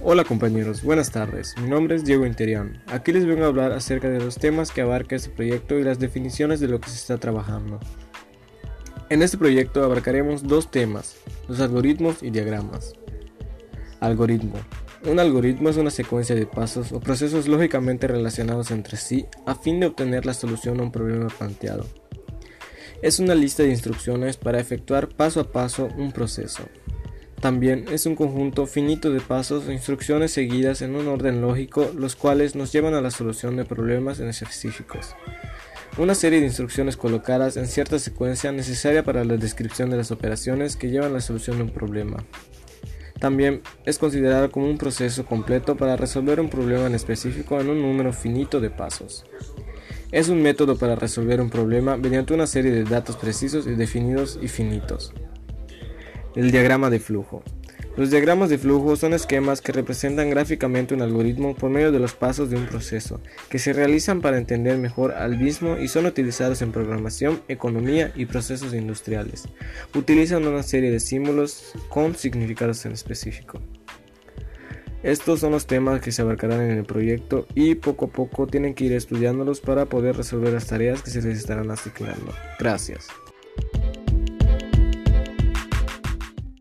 Hola compañeros, buenas tardes. Mi nombre es Diego Interión. Aquí les vengo a hablar acerca de los temas que abarca este proyecto y las definiciones de lo que se está trabajando. En este proyecto abarcaremos dos temas, los algoritmos y diagramas. Algoritmo. Un algoritmo es una secuencia de pasos o procesos lógicamente relacionados entre sí a fin de obtener la solución a un problema planteado. Es una lista de instrucciones para efectuar paso a paso un proceso. También es un conjunto finito de pasos o instrucciones seguidas en un orden lógico, los cuales nos llevan a la solución de problemas en específicos. Una serie de instrucciones colocadas en cierta secuencia necesaria para la descripción de las operaciones que llevan a la solución de un problema. También es considerado como un proceso completo para resolver un problema en específico en un número finito de pasos. Es un método para resolver un problema mediante una serie de datos precisos y definidos y finitos. El diagrama de flujo. Los diagramas de flujo son esquemas que representan gráficamente un algoritmo por medio de los pasos de un proceso, que se realizan para entender mejor al mismo y son utilizados en programación, economía y procesos industriales. Utilizan una serie de símbolos con significados en específico. Estos son los temas que se abarcarán en el proyecto y poco a poco tienen que ir estudiándolos para poder resolver las tareas que se les estarán asignando. Gracias.